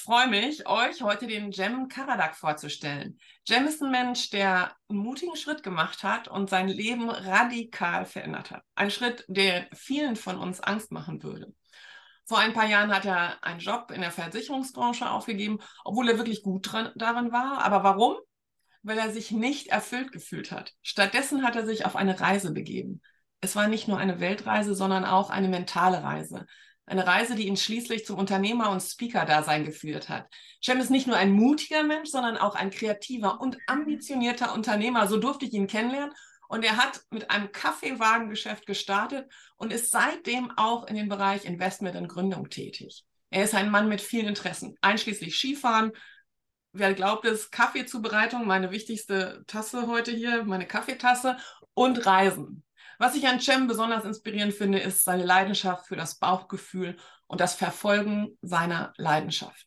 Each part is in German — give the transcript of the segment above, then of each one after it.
Ich freue mich, euch heute den Jem Karadak vorzustellen. Jem ist ein Mensch, der einen mutigen Schritt gemacht hat und sein Leben radikal verändert hat. Ein Schritt, der vielen von uns Angst machen würde. Vor ein paar Jahren hat er einen Job in der Versicherungsbranche aufgegeben, obwohl er wirklich gut dran, darin war. Aber warum? Weil er sich nicht erfüllt gefühlt hat. Stattdessen hat er sich auf eine Reise begeben. Es war nicht nur eine Weltreise, sondern auch eine mentale Reise. Eine Reise, die ihn schließlich zum Unternehmer und Speaker-Dasein geführt hat. Cem ist nicht nur ein mutiger Mensch, sondern auch ein kreativer und ambitionierter Unternehmer. So durfte ich ihn kennenlernen. Und er hat mit einem Kaffeewagengeschäft gestartet und ist seitdem auch in den Bereich Investment und Gründung tätig. Er ist ein Mann mit vielen Interessen, einschließlich Skifahren. Wer glaubt es, Kaffeezubereitung, meine wichtigste Tasse heute hier, meine Kaffeetasse und Reisen. Was ich an Cem besonders inspirierend finde, ist seine Leidenschaft für das Bauchgefühl und das Verfolgen seiner Leidenschaft.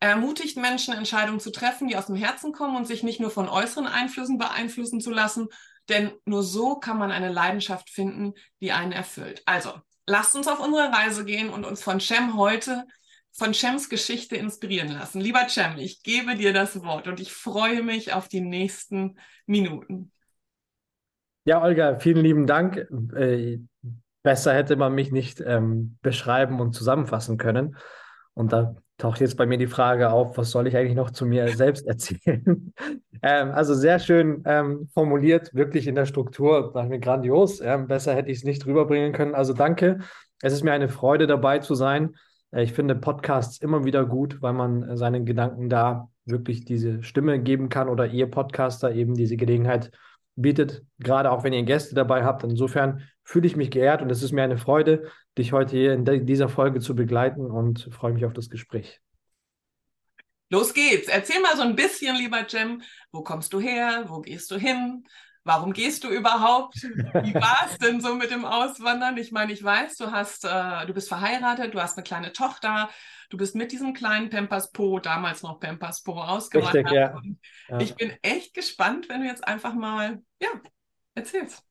Er ermutigt Menschen, Entscheidungen zu treffen, die aus dem Herzen kommen und sich nicht nur von äußeren Einflüssen beeinflussen zu lassen, denn nur so kann man eine Leidenschaft finden, die einen erfüllt. Also, lasst uns auf unsere Reise gehen und uns von Cem heute, von Cems Geschichte inspirieren lassen. Lieber Cem, ich gebe dir das Wort und ich freue mich auf die nächsten Minuten. Ja, Olga, vielen lieben Dank. Äh, besser hätte man mich nicht ähm, beschreiben und zusammenfassen können. Und da taucht jetzt bei mir die Frage auf, was soll ich eigentlich noch zu mir selbst erzählen? ähm, also sehr schön ähm, formuliert, wirklich in der Struktur, sag mir grandios. Ähm, besser hätte ich es nicht rüberbringen können. Also danke. Es ist mir eine Freude dabei zu sein. Äh, ich finde Podcasts immer wieder gut, weil man äh, seinen Gedanken da wirklich diese Stimme geben kann oder ihr Podcaster eben diese Gelegenheit bietet, gerade auch wenn ihr Gäste dabei habt. Insofern fühle ich mich geehrt und es ist mir eine Freude, dich heute hier in dieser Folge zu begleiten und freue mich auf das Gespräch. Los geht's. Erzähl mal so ein bisschen, lieber Jem, wo kommst du her? Wo gehst du hin? Warum gehst du überhaupt? Wie war es denn so mit dem Auswandern? Ich meine, ich weiß, du hast, äh, du bist verheiratet, du hast eine kleine Tochter, du bist mit diesem kleinen Pampers Po, damals noch Pampers Po, ausgewandert. Richtig, ja. ja. Ich bin echt gespannt, wenn du jetzt einfach mal, ja, erzählst.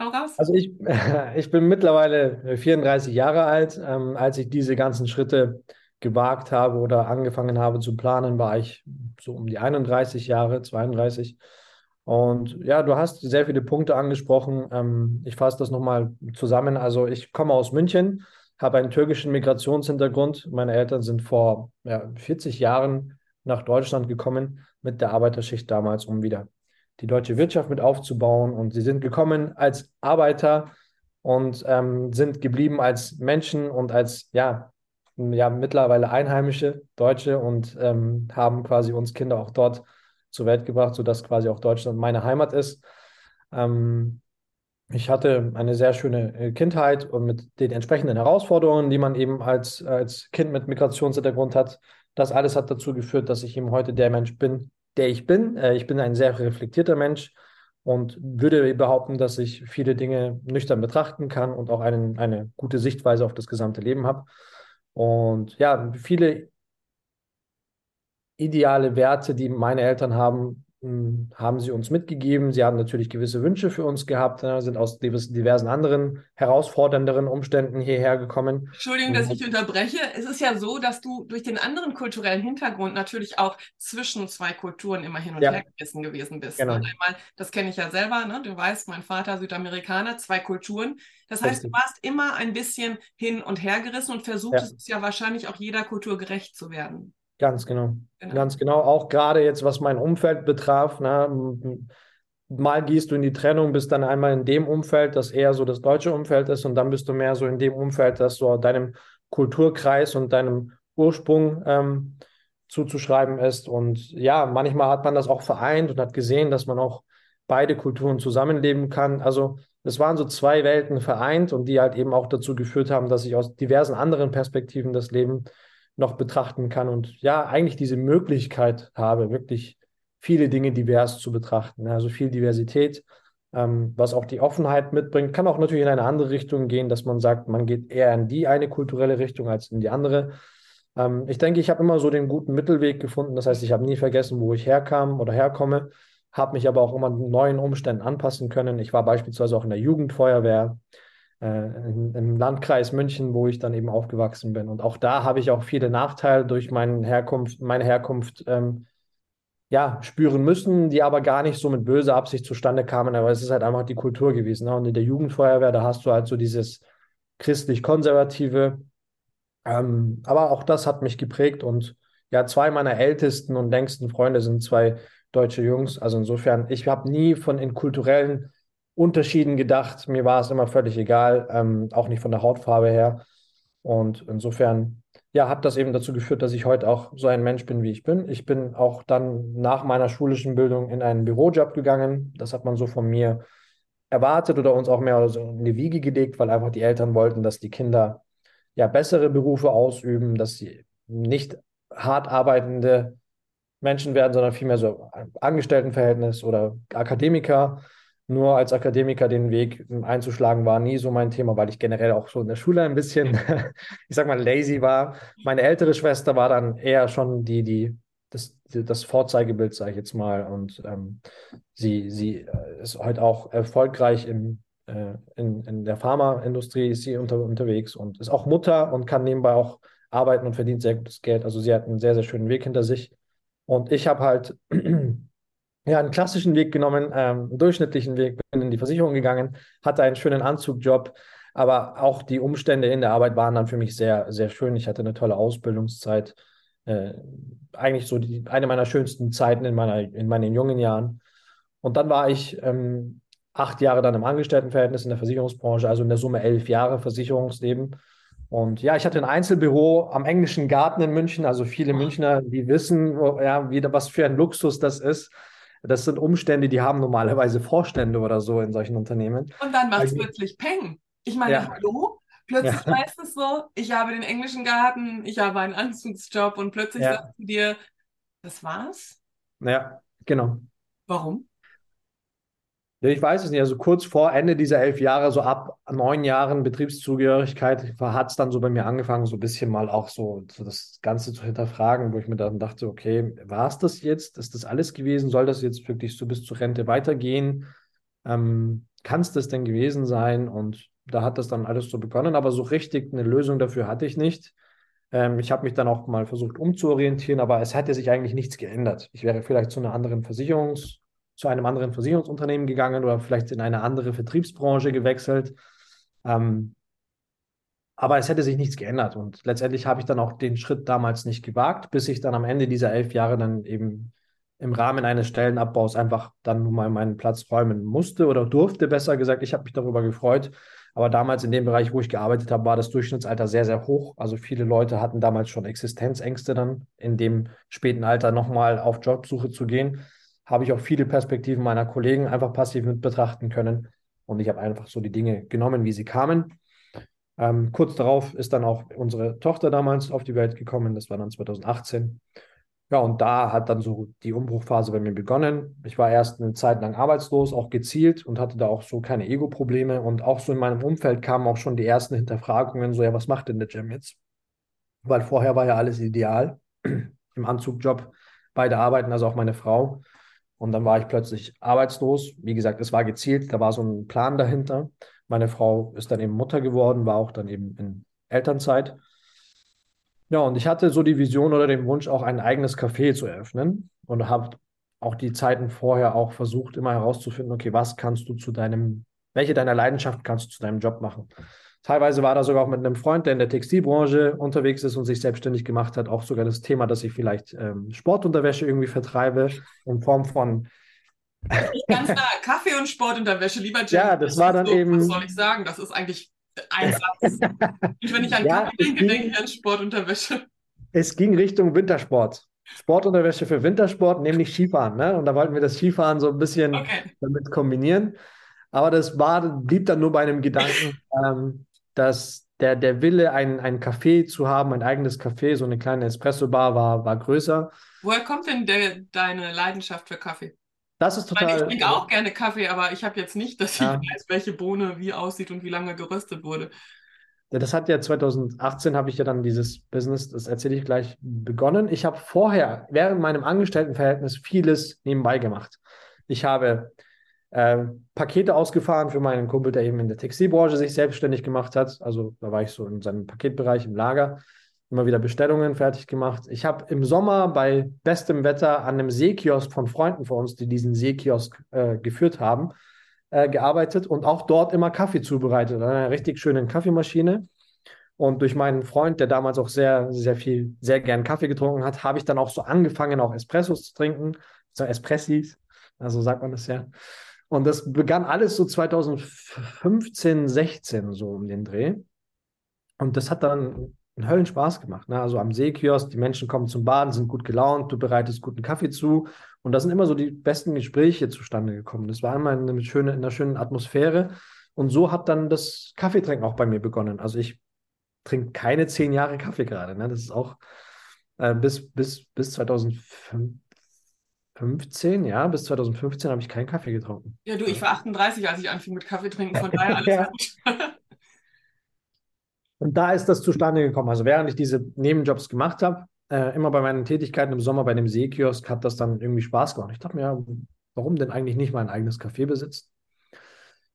Hau raus. Also ich, ich bin mittlerweile 34 Jahre alt. Ähm, als ich diese ganzen Schritte gewagt habe oder angefangen habe zu planen, war ich so um die 31 Jahre, 32. Und ja, du hast sehr viele Punkte angesprochen. Ähm, ich fasse das nochmal zusammen. Also ich komme aus München, habe einen türkischen Migrationshintergrund. Meine Eltern sind vor ja, 40 Jahren nach Deutschland gekommen mit der Arbeiterschicht damals, um wieder die deutsche Wirtschaft mit aufzubauen. Und sie sind gekommen als Arbeiter und ähm, sind geblieben als Menschen und als ja, ja mittlerweile Einheimische Deutsche und ähm, haben quasi uns Kinder auch dort zur Welt gebracht, sodass quasi auch Deutschland meine Heimat ist. Ähm, ich hatte eine sehr schöne äh, Kindheit und mit den entsprechenden Herausforderungen, die man eben als, als Kind mit Migrationshintergrund hat. Das alles hat dazu geführt, dass ich eben heute der Mensch bin, der ich bin. Äh, ich bin ein sehr reflektierter Mensch und würde behaupten, dass ich viele Dinge nüchtern betrachten kann und auch einen, eine gute Sichtweise auf das gesamte Leben habe. Und ja, viele ideale Werte, die meine Eltern haben, hm, haben sie uns mitgegeben. Sie haben natürlich gewisse Wünsche für uns gehabt, sind aus diversen anderen herausfordernderen Umständen hierher gekommen. Entschuldigung, dass ich unterbreche. Es ist ja so, dass du durch den anderen kulturellen Hintergrund natürlich auch zwischen zwei Kulturen immer hin und ja. her gerissen gewesen bist. Genau. Ne? Einmal, das kenne ich ja selber, ne? du weißt, mein Vater Südamerikaner, zwei Kulturen. Das heißt, Richtig. du warst immer ein bisschen hin und her gerissen und versuchtest ja. es ja wahrscheinlich auch jeder Kultur gerecht zu werden. Ganz genau. genau. Ganz genau. Auch gerade jetzt, was mein Umfeld betraf. Ne, mal gehst du in die Trennung, bist dann einmal in dem Umfeld, das eher so das deutsche Umfeld ist, und dann bist du mehr so in dem Umfeld, das so deinem Kulturkreis und deinem Ursprung ähm, zuzuschreiben ist. Und ja, manchmal hat man das auch vereint und hat gesehen, dass man auch beide Kulturen zusammenleben kann. Also es waren so zwei Welten vereint und die halt eben auch dazu geführt haben, dass ich aus diversen anderen Perspektiven das Leben noch betrachten kann und ja, eigentlich diese Möglichkeit habe, wirklich viele Dinge divers zu betrachten. Also viel Diversität, ähm, was auch die Offenheit mitbringt. Kann auch natürlich in eine andere Richtung gehen, dass man sagt, man geht eher in die eine kulturelle Richtung als in die andere. Ähm, ich denke, ich habe immer so den guten Mittelweg gefunden. Das heißt, ich habe nie vergessen, wo ich herkam oder herkomme, habe mich aber auch immer neuen Umständen anpassen können. Ich war beispielsweise auch in der Jugendfeuerwehr im Landkreis München, wo ich dann eben aufgewachsen bin. Und auch da habe ich auch viele Nachteile durch meine Herkunft, meine Herkunft ähm, ja, spüren müssen, die aber gar nicht so mit böser Absicht zustande kamen, aber es ist halt einfach die Kultur gewesen. Ne? Und in der Jugendfeuerwehr, da hast du halt so dieses christlich-konservative, ähm, aber auch das hat mich geprägt und ja, zwei meiner ältesten und längsten Freunde sind zwei deutsche Jungs. Also insofern, ich habe nie von in kulturellen Unterschieden gedacht. Mir war es immer völlig egal, ähm, auch nicht von der Hautfarbe her. Und insofern, ja, hat das eben dazu geführt, dass ich heute auch so ein Mensch bin, wie ich bin. Ich bin auch dann nach meiner schulischen Bildung in einen Bürojob gegangen. Das hat man so von mir erwartet oder uns auch mehr so in die Wiege gelegt, weil einfach die Eltern wollten, dass die Kinder ja bessere Berufe ausüben, dass sie nicht hart arbeitende Menschen werden, sondern vielmehr so Angestelltenverhältnis oder Akademiker. Nur als Akademiker den Weg einzuschlagen war nie so mein Thema, weil ich generell auch so in der Schule ein bisschen, ich sag mal, lazy war. Meine ältere Schwester war dann eher schon die, die das, das Vorzeigebild, sage ich jetzt mal. Und ähm, sie, sie äh, ist heute auch erfolgreich im, äh, in, in der Pharmaindustrie, ist sie unter, unterwegs und ist auch Mutter und kann nebenbei auch arbeiten und verdient sehr gutes Geld. Also sie hat einen sehr, sehr schönen Weg hinter sich. Und ich habe halt ja, einen klassischen Weg genommen, ähm, einen durchschnittlichen Weg, bin in die Versicherung gegangen, hatte einen schönen Anzugjob, aber auch die Umstände in der Arbeit waren dann für mich sehr, sehr schön. Ich hatte eine tolle Ausbildungszeit, äh, eigentlich so die, eine meiner schönsten Zeiten in, meiner, in meinen jungen Jahren. Und dann war ich ähm, acht Jahre dann im Angestelltenverhältnis in der Versicherungsbranche, also in der Summe elf Jahre Versicherungsleben. Und ja, ich hatte ein Einzelbüro am Englischen Garten in München. Also viele Münchner, die wissen, ja, wie, was für ein Luxus das ist. Das sind Umstände, die haben normalerweise Vorstände oder so in solchen Unternehmen. Und dann macht es also, plötzlich Peng. Ich meine, ja. hallo? Plötzlich ja. heißt es so, ich habe den englischen Garten, ich habe einen Anzugsjob und plötzlich ja. sagst du dir, das war's? Ja, genau. Warum? Ich weiß es nicht. Also kurz vor Ende dieser elf Jahre, so ab neun Jahren Betriebszugehörigkeit, hat es dann so bei mir angefangen, so ein bisschen mal auch so, so das Ganze zu hinterfragen, wo ich mir dann dachte, okay, war es das jetzt? Ist das alles gewesen? Soll das jetzt wirklich so bis zur Rente weitergehen? Ähm, Kann es das denn gewesen sein? Und da hat das dann alles so begonnen, aber so richtig eine Lösung dafür hatte ich nicht. Ähm, ich habe mich dann auch mal versucht umzuorientieren, aber es hätte sich eigentlich nichts geändert. Ich wäre vielleicht zu einer anderen Versicherungs- zu einem anderen Versicherungsunternehmen gegangen oder vielleicht in eine andere Vertriebsbranche gewechselt. Ähm, aber es hätte sich nichts geändert. Und letztendlich habe ich dann auch den Schritt damals nicht gewagt, bis ich dann am Ende dieser elf Jahre dann eben im Rahmen eines Stellenabbaus einfach dann nun mal meinen Platz räumen musste oder durfte, besser gesagt. Ich habe mich darüber gefreut. Aber damals in dem Bereich, wo ich gearbeitet habe, war das Durchschnittsalter sehr, sehr hoch. Also viele Leute hatten damals schon Existenzängste dann in dem späten Alter nochmal auf Jobsuche zu gehen habe ich auch viele Perspektiven meiner Kollegen einfach passiv mit betrachten können. Und ich habe einfach so die Dinge genommen, wie sie kamen. Ähm, kurz darauf ist dann auch unsere Tochter damals auf die Welt gekommen. Das war dann 2018. Ja, und da hat dann so die Umbruchphase bei mir begonnen. Ich war erst eine Zeit lang arbeitslos, auch gezielt und hatte da auch so keine Ego-Probleme. Und auch so in meinem Umfeld kamen auch schon die ersten Hinterfragungen, so, ja, was macht denn der Jam jetzt? Weil vorher war ja alles ideal im Anzugjob. Beide arbeiten, also auch meine Frau. Und dann war ich plötzlich arbeitslos. Wie gesagt, es war gezielt, da war so ein Plan dahinter. Meine Frau ist dann eben Mutter geworden, war auch dann eben in Elternzeit. Ja, und ich hatte so die Vision oder den Wunsch, auch ein eigenes Café zu eröffnen und habe auch die Zeiten vorher auch versucht, immer herauszufinden, okay, was kannst du zu deinem, welche deiner Leidenschaft kannst du zu deinem Job machen? Teilweise war da sogar auch mit einem Freund, der in der Textilbranche unterwegs ist und sich selbstständig gemacht hat, auch sogar das Thema, dass ich vielleicht ähm, Sportunterwäsche irgendwie vertreibe in Form von. Ganz nah, Kaffee und Sportunterwäsche, lieber Jim. Ja, das, das war dann so, eben. Was soll ich sagen? Das ist eigentlich ein Satz. und wenn ich an ja, Kaffee denke, ging, denke ich an Sportunterwäsche. Es ging Richtung Wintersport. Sportunterwäsche für Wintersport, nämlich Skifahren. Ne? Und da wollten wir das Skifahren so ein bisschen okay. damit kombinieren. Aber das war, blieb dann nur bei einem Gedanken, ähm, dass der, der Wille, ein, ein Café zu haben, ein eigenes Café, so eine kleine Espresso-Bar war, war größer. Woher kommt denn der, deine Leidenschaft für Kaffee? Das ist total. Ich, meine, ich trinke auch gerne Kaffee, aber ich habe jetzt nicht, dass ja. ich weiß, welche Bohne wie aussieht und wie lange geröstet wurde. Das hat ja 2018 habe ich ja dann dieses Business, das erzähle ich gleich, begonnen. Ich habe vorher, während meinem Angestelltenverhältnis, vieles nebenbei gemacht. Ich habe äh, Pakete ausgefahren für meinen Kumpel, der eben in der Textilbranche sich selbstständig gemacht hat. Also da war ich so in seinem Paketbereich im Lager, immer wieder Bestellungen fertig gemacht. Ich habe im Sommer bei bestem Wetter an einem Seekiosk von Freunden von uns, die diesen Seekiosk äh, geführt haben, äh, gearbeitet und auch dort immer Kaffee zubereitet, an einer richtig schönen Kaffeemaschine. Und durch meinen Freund, der damals auch sehr, sehr viel, sehr gern Kaffee getrunken hat, habe ich dann auch so angefangen, auch Espressos zu trinken, so Espressis, also sagt man das ja. Und das begann alles so 2015, 16 so um den Dreh. Und das hat dann einen Höllenspaß gemacht. Ne? Also am Seekiosk, die Menschen kommen zum Baden, sind gut gelaunt, du bereitest guten Kaffee zu. Und da sind immer so die besten Gespräche zustande gekommen. Das war immer in, eine schöne, in einer schönen Atmosphäre. Und so hat dann das Kaffeetrinken auch bei mir begonnen. Also ich trinke keine zehn Jahre Kaffee gerade. Ne? Das ist auch äh, bis, bis, bis 2015, ja, bis 2015 habe ich keinen Kaffee getrunken. Ja, du, ich war 38, als ich anfing mit Kaffee trinken, von daher alles ja. gut. Und da ist das zustande gekommen. Also während ich diese Nebenjobs gemacht habe, äh, immer bei meinen Tätigkeiten im Sommer bei dem Seekiosk, hat das dann irgendwie Spaß gemacht. Ich dachte mir, warum denn eigentlich nicht mein eigenes Café besitzen?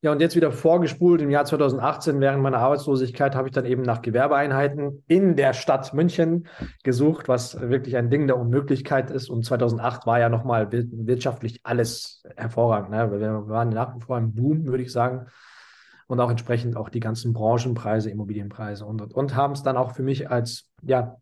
Ja, und jetzt wieder vorgespult im Jahr 2018, während meiner Arbeitslosigkeit, habe ich dann eben nach Gewerbeeinheiten in der Stadt München gesucht, was wirklich ein Ding der Unmöglichkeit ist. Und 2008 war ja nochmal wirtschaftlich alles hervorragend. Ne? Wir waren nach wie vor im Boom, würde ich sagen und auch entsprechend auch die ganzen Branchenpreise, Immobilienpreise und, und, und haben es dann auch für mich als ja,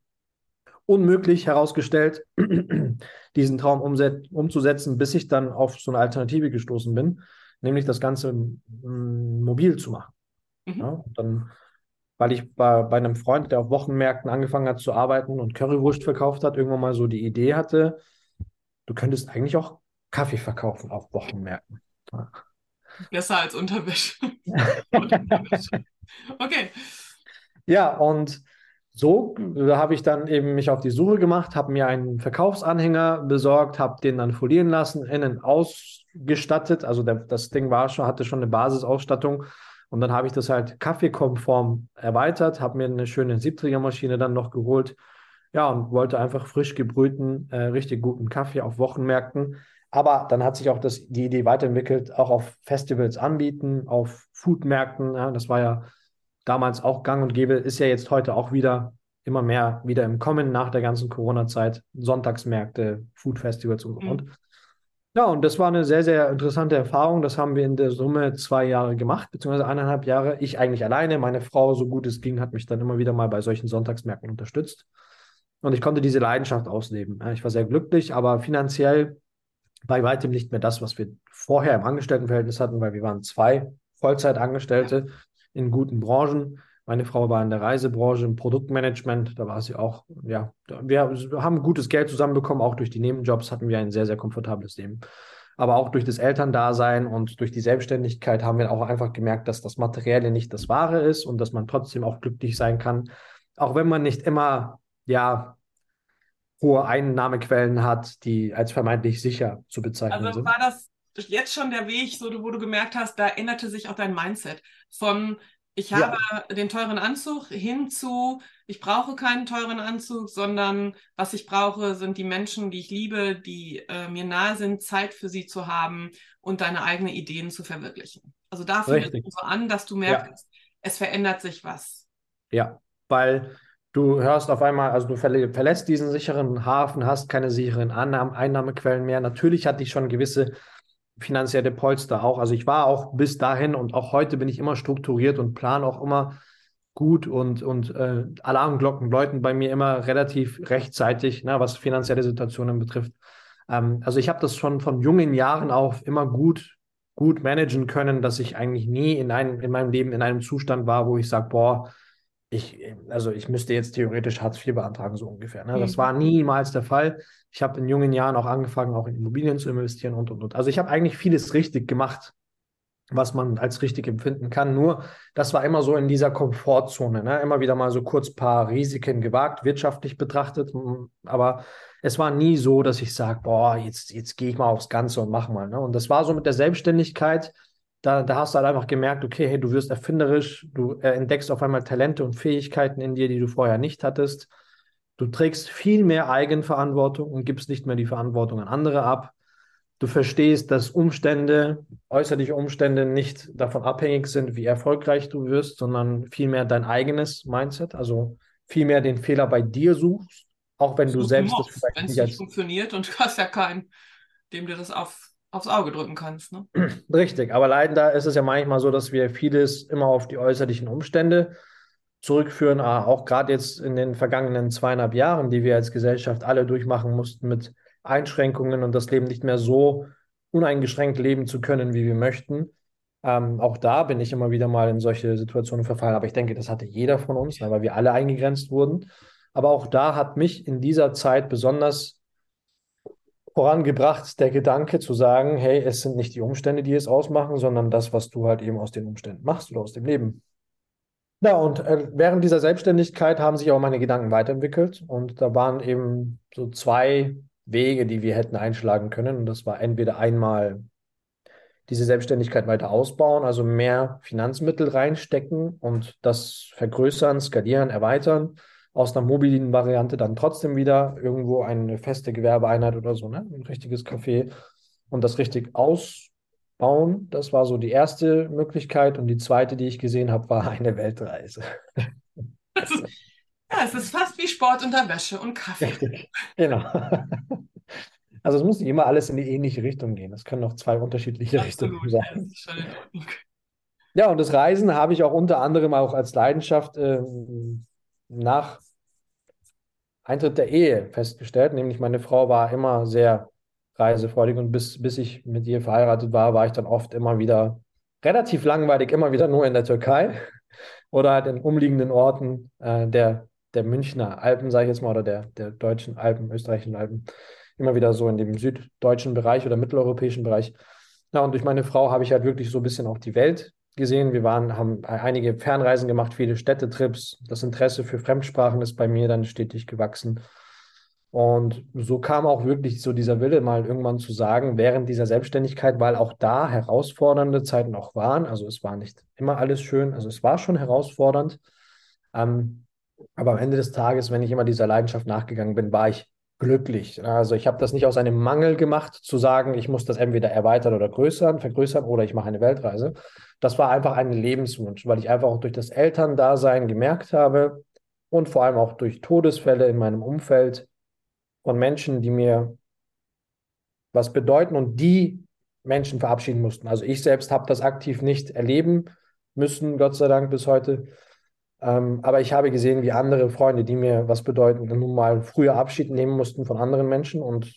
unmöglich herausgestellt, diesen Traum umzusetzen, bis ich dann auf so eine Alternative gestoßen bin, nämlich das Ganze mm, mobil zu machen. Mhm. Ja, dann, weil ich bei, bei einem Freund, der auf Wochenmärkten angefangen hat zu arbeiten und Currywurst verkauft hat, irgendwann mal so die Idee hatte, du könntest eigentlich auch Kaffee verkaufen auf Wochenmärkten. Ja. Besser als Unterwäsche. okay. Ja, und so habe ich dann eben mich auf die Suche gemacht, habe mir einen Verkaufsanhänger besorgt, habe den dann folieren lassen, innen ausgestattet. Also der, das Ding war schon, hatte schon eine Basisausstattung. Und dann habe ich das halt kaffeekonform erweitert, habe mir eine schöne Siebträgermaschine dann noch geholt. Ja, und wollte einfach frisch gebrühten, äh, richtig guten Kaffee auf Wochenmärkten aber dann hat sich auch das, die Idee weiterentwickelt, auch auf Festivals anbieten, auf Foodmärkten. Ja, das war ja damals auch gang und gäbe, ist ja jetzt heute auch wieder immer mehr wieder im Kommen nach der ganzen Corona-Zeit. Sonntagsmärkte, Foodfestivals und, mhm. und. Ja, und das war eine sehr, sehr interessante Erfahrung. Das haben wir in der Summe zwei Jahre gemacht, beziehungsweise eineinhalb Jahre. Ich eigentlich alleine. Meine Frau, so gut es ging, hat mich dann immer wieder mal bei solchen Sonntagsmärkten unterstützt. Und ich konnte diese Leidenschaft ausleben. Ich war sehr glücklich, aber finanziell bei weitem nicht mehr das, was wir vorher im Angestelltenverhältnis hatten, weil wir waren zwei Vollzeitangestellte in guten Branchen. Meine Frau war in der Reisebranche, im Produktmanagement, da war sie auch, ja, wir haben gutes Geld zusammenbekommen, auch durch die Nebenjobs hatten wir ein sehr, sehr komfortables Leben. Aber auch durch das Elterndasein und durch die Selbstständigkeit haben wir auch einfach gemerkt, dass das Materielle nicht das Wahre ist und dass man trotzdem auch glücklich sein kann, auch wenn man nicht immer, ja, hohe Einnahmequellen hat, die als vermeintlich sicher zu bezeichnen also sind. Also war das jetzt schon der Weg, so, wo du gemerkt hast, da änderte sich auch dein Mindset von ich habe ja. den teuren Anzug hin zu, ich brauche keinen teuren Anzug, sondern was ich brauche, sind die Menschen, die ich liebe, die äh, mir nahe sind, Zeit für sie zu haben und deine eigenen Ideen zu verwirklichen. Also da fängt es so an, dass du merkst, ja. es verändert sich was. Ja, weil Du hörst auf einmal, also du verlässt diesen sicheren Hafen, hast keine sicheren Annahme, Einnahmequellen mehr. Natürlich hatte ich schon gewisse finanzielle Polster auch. Also ich war auch bis dahin und auch heute bin ich immer strukturiert und plane auch immer gut und, und äh, Alarmglocken läuten bei mir immer relativ rechtzeitig, ne, was finanzielle Situationen betrifft. Ähm, also ich habe das schon von jungen Jahren auf immer gut, gut managen können, dass ich eigentlich nie in, einem, in meinem Leben in einem Zustand war, wo ich sage, boah, ich, also ich müsste jetzt theoretisch Hartz IV beantragen, so ungefähr. Ne? Das war niemals der Fall. Ich habe in jungen Jahren auch angefangen, auch in Immobilien zu investieren und und und. Also ich habe eigentlich vieles richtig gemacht. was man als richtig empfinden kann. Nur, das war immer so in dieser Komfortzone. Ne? Immer wieder mal so kurz ein paar Risiken gewagt, wirtschaftlich betrachtet. Aber es war nie so, dass ich sage, boah, jetzt, jetzt gehe ich mal aufs Ganze und mach mal. Ne? Und das war so mit der Selbstständigkeit. Da, da hast du halt einfach gemerkt, okay, hey, du wirst erfinderisch, du äh, entdeckst auf einmal Talente und Fähigkeiten in dir, die du vorher nicht hattest. Du trägst viel mehr Eigenverantwortung und gibst nicht mehr die Verantwortung an andere ab du verstehst, dass Umstände, äußerliche Umstände nicht davon abhängig sind, wie erfolgreich du wirst, sondern vielmehr dein eigenes Mindset, also vielmehr den Fehler bei dir suchst, auch wenn du selbst das vielleicht wenn es nicht funktioniert und du hast ja keinen, dem du das auf, aufs Auge drücken kannst. Ne? Richtig, aber leider ist es ja manchmal so, dass wir vieles immer auf die äußerlichen Umstände zurückführen, auch gerade jetzt in den vergangenen zweieinhalb Jahren, die wir als Gesellschaft alle durchmachen mussten mit Einschränkungen und das Leben nicht mehr so uneingeschränkt leben zu können, wie wir möchten. Ähm, auch da bin ich immer wieder mal in solche Situationen verfallen. Aber ich denke, das hatte jeder von uns, weil wir alle eingegrenzt wurden. Aber auch da hat mich in dieser Zeit besonders vorangebracht, der Gedanke zu sagen, hey, es sind nicht die Umstände, die es ausmachen, sondern das, was du halt eben aus den Umständen machst oder aus dem Leben. Ja, und äh, während dieser Selbstständigkeit haben sich auch meine Gedanken weiterentwickelt. Und da waren eben so zwei Wege, die wir hätten einschlagen können. Und das war entweder einmal diese Selbstständigkeit weiter ausbauen, also mehr Finanzmittel reinstecken und das vergrößern, skalieren, erweitern. Aus einer mobilen Variante dann trotzdem wieder irgendwo eine feste Gewerbeeinheit oder so, ne? ein richtiges Café und das richtig ausbauen. Das war so die erste Möglichkeit. Und die zweite, die ich gesehen habe, war eine Weltreise. Also, ja, es ist fast wie Sport unter Wäsche und Kaffee. Richtig, genau. Also es muss nicht immer alles in die ähnliche Richtung gehen. Es können auch zwei unterschiedliche Absolut, Richtungen sein. Ja, ja, und das Reisen habe ich auch unter anderem auch als Leidenschaft äh, nach Eintritt der Ehe festgestellt. Nämlich meine Frau war immer sehr reisefreudig und bis, bis ich mit ihr verheiratet war, war ich dann oft immer wieder relativ langweilig, immer wieder nur in der Türkei oder halt in umliegenden Orten äh, der der Münchner Alpen, sage ich jetzt mal, oder der, der deutschen Alpen, österreichischen Alpen, immer wieder so in dem süddeutschen Bereich oder mitteleuropäischen Bereich. Ja, und durch meine Frau habe ich halt wirklich so ein bisschen auch die Welt gesehen. Wir waren, haben einige Fernreisen gemacht, viele Städtetrips. Das Interesse für Fremdsprachen ist bei mir dann stetig gewachsen. Und so kam auch wirklich so dieser Wille, mal irgendwann zu sagen, während dieser Selbstständigkeit, weil auch da herausfordernde Zeiten auch waren. Also es war nicht immer alles schön, also es war schon herausfordernd. Ähm, aber am Ende des Tages, wenn ich immer dieser Leidenschaft nachgegangen bin, war ich glücklich. Also ich habe das nicht aus einem Mangel gemacht, zu sagen, ich muss das entweder erweitern oder größern, vergrößern oder ich mache eine Weltreise. Das war einfach ein Lebenswunsch, weil ich einfach auch durch das Elterndasein gemerkt habe und vor allem auch durch Todesfälle in meinem Umfeld von Menschen, die mir was bedeuten und die Menschen verabschieden mussten. Also ich selbst habe das aktiv nicht erleben müssen, Gott sei Dank bis heute. Ähm, aber ich habe gesehen, wie andere Freunde, die mir was bedeuten, nun mal früher Abschied nehmen mussten von anderen Menschen. Und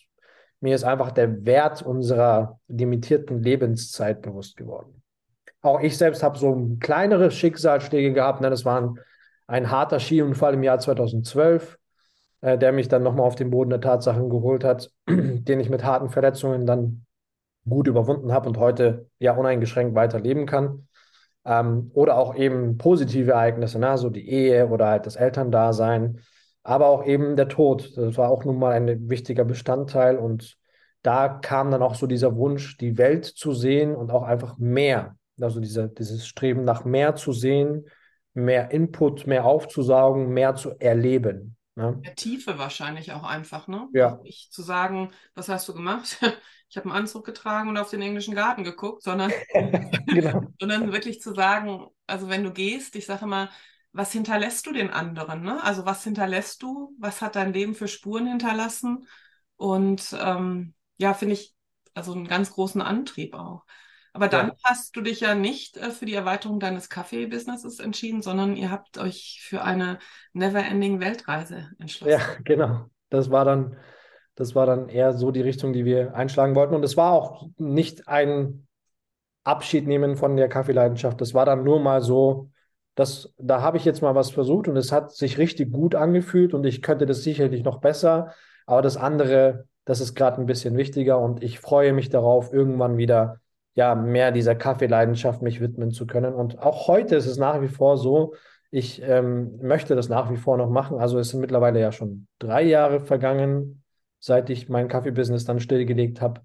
mir ist einfach der Wert unserer limitierten Lebenszeit bewusst geworden. Auch ich selbst habe so kleinere Schicksalsschläge gehabt. Ne? Das war ein harter Skiunfall im Jahr 2012, äh, der mich dann nochmal auf den Boden der Tatsachen geholt hat, den ich mit harten Verletzungen dann gut überwunden habe und heute ja uneingeschränkt weiterleben kann. Ähm, oder auch eben positive Ereignisse, ne? so die Ehe oder halt das Elterndasein, aber auch eben der Tod. Das war auch nun mal ein wichtiger Bestandteil und da kam dann auch so dieser Wunsch, die Welt zu sehen und auch einfach mehr. Also diese, dieses Streben nach mehr zu sehen, mehr Input, mehr aufzusaugen, mehr zu erleben. Ne? Tiefe wahrscheinlich auch einfach, ne? Ja. Nicht zu sagen, was hast du gemacht? Ich habe einen Anzug getragen und auf den englischen Garten geguckt, sondern, genau. sondern wirklich zu sagen, also wenn du gehst, ich sage immer, was hinterlässt du den anderen? Ne? Also was hinterlässt du? Was hat dein Leben für Spuren hinterlassen? Und ähm, ja, finde ich also einen ganz großen Antrieb auch. Aber dann ja. hast du dich ja nicht äh, für die Erweiterung deines Kaffee-Businesses entschieden, sondern ihr habt euch für eine Never-Ending Weltreise entschlossen. Ja, genau. Das war dann das war dann eher so die Richtung, die wir einschlagen wollten. Und es war auch nicht ein Abschied nehmen von der Kaffeeleidenschaft. Das war dann nur mal so, dass da habe ich jetzt mal was versucht und es hat sich richtig gut angefühlt und ich könnte das sicherlich noch besser. Aber das andere, das ist gerade ein bisschen wichtiger und ich freue mich darauf, irgendwann wieder ja, mehr dieser Kaffeeleidenschaft mich widmen zu können. Und auch heute ist es nach wie vor so, ich ähm, möchte das nach wie vor noch machen. Also es sind mittlerweile ja schon drei Jahre vergangen, seit ich mein Kaffeebusiness dann stillgelegt habe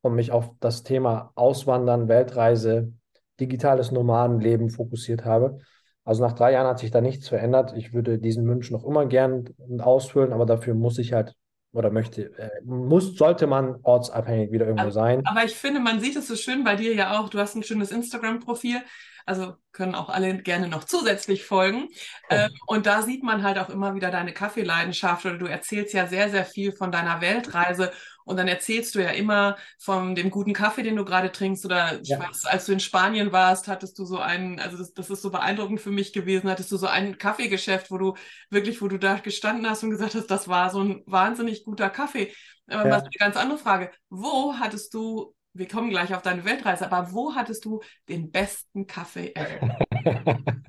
und mich auf das Thema Auswandern, Weltreise, digitales Nomadenleben fokussiert habe. Also nach drei Jahren hat sich da nichts verändert. Ich würde diesen Wunsch noch immer gern ausfüllen, aber dafür muss ich halt oder möchte, äh, muss, sollte man ortsabhängig wieder irgendwo aber, sein. Aber ich finde, man sieht es so schön bei dir ja auch. Du hast ein schönes Instagram-Profil. Also können auch alle gerne noch zusätzlich folgen. Oh. Ähm, und da sieht man halt auch immer wieder deine Kaffeeleidenschaft oder du erzählst ja sehr, sehr viel von deiner Weltreise und dann erzählst du ja immer von dem guten Kaffee, den du gerade trinkst. Oder ich ja. weiß, als du in Spanien warst, hattest du so einen, also das, das, ist so beeindruckend für mich gewesen, hattest du so ein Kaffeegeschäft, wo du wirklich, wo du da gestanden hast und gesagt hast, das war so ein wahnsinnig guter Kaffee. Aber ja. was eine ganz andere Frage. Wo hattest du, wir kommen gleich auf deine Weltreise, aber wo hattest du den besten Kaffee ever?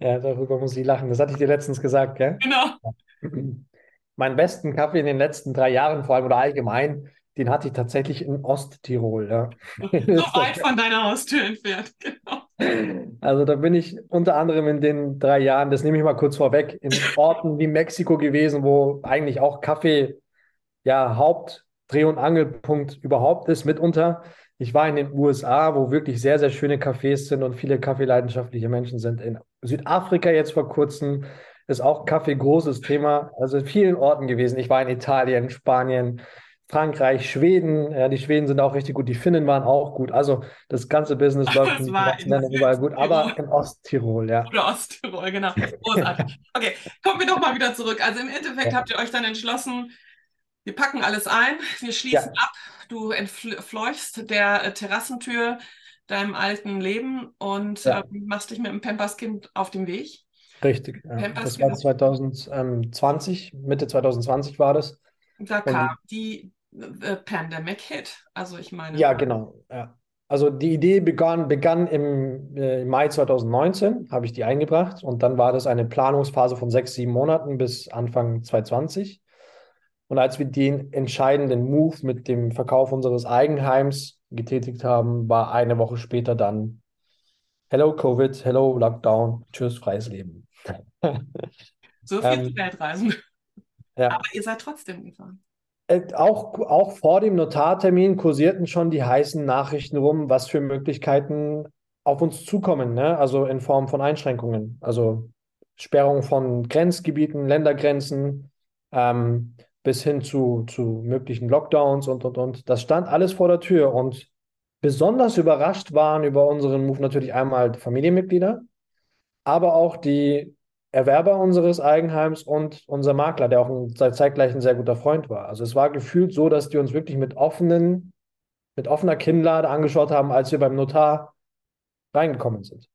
ja, darüber muss ich lachen. Das hatte ich dir letztens gesagt, gell? Genau. Meinen besten Kaffee in den letzten drei Jahren, vor allem oder allgemein, den hatte ich tatsächlich in Osttirol. Ja. So weit von deiner Haustür entfernt, genau. Also da bin ich unter anderem in den drei Jahren, das nehme ich mal kurz vorweg, in Orten wie Mexiko gewesen, wo eigentlich auch Kaffee ja Hauptdreh- und Angelpunkt überhaupt ist mitunter. Ich war in den USA, wo wirklich sehr, sehr schöne Cafés sind und viele kaffeeleidenschaftliche Menschen sind. In Südafrika jetzt vor kurzem, ist auch Kaffee großes Thema. Also in vielen Orten gewesen. Ich war in Italien, Spanien, Frankreich, Schweden. Ja, die Schweden sind auch richtig gut. Die Finnen waren auch gut. Also das ganze Business läuft in Ländern überall gut. Aber in Osttirol, ja. Oder Osttirol, genau. Großartig. Okay, kommen wir doch mal wieder zurück. Also im Endeffekt ja. habt ihr euch dann entschlossen, wir packen alles ein, wir schließen ja. ab. Du entfleuchst der äh, Terrassentür deinem alten Leben und ja. äh, machst dich mit dem Pampers-Kind auf den Weg. Richtig, ja. das war 2020, Mitte 2020 war das. Da kam die äh, Pandemic Hit, also ich meine. Ja, genau. Ja. Also die Idee begann, begann im äh, Mai 2019, habe ich die eingebracht und dann war das eine Planungsphase von sechs, sieben Monaten bis Anfang 2020. Und als wir den entscheidenden Move mit dem Verkauf unseres Eigenheims getätigt haben, war eine Woche später dann Hello Covid, Hello Lockdown, tschüss, freies Leben. so viel ähm, Weltreisen. Ja. Aber ihr seid trotzdem gefahren. Äh, auch, auch vor dem Notartermin kursierten schon die heißen Nachrichten rum, was für Möglichkeiten auf uns zukommen, ne? also in Form von Einschränkungen, also Sperrung von Grenzgebieten, Ländergrenzen, ähm, bis hin zu, zu möglichen Lockdowns und, und, und. Das stand alles vor der Tür und besonders überrascht waren über unseren Move natürlich einmal Familienmitglieder, aber auch die Erwerber unseres Eigenheims und unser Makler, der auch zeitgleich ein sehr guter Freund war. Also es war gefühlt so, dass die uns wirklich mit offenen, mit offener Kinnlade angeschaut haben, als wir beim Notar reingekommen sind.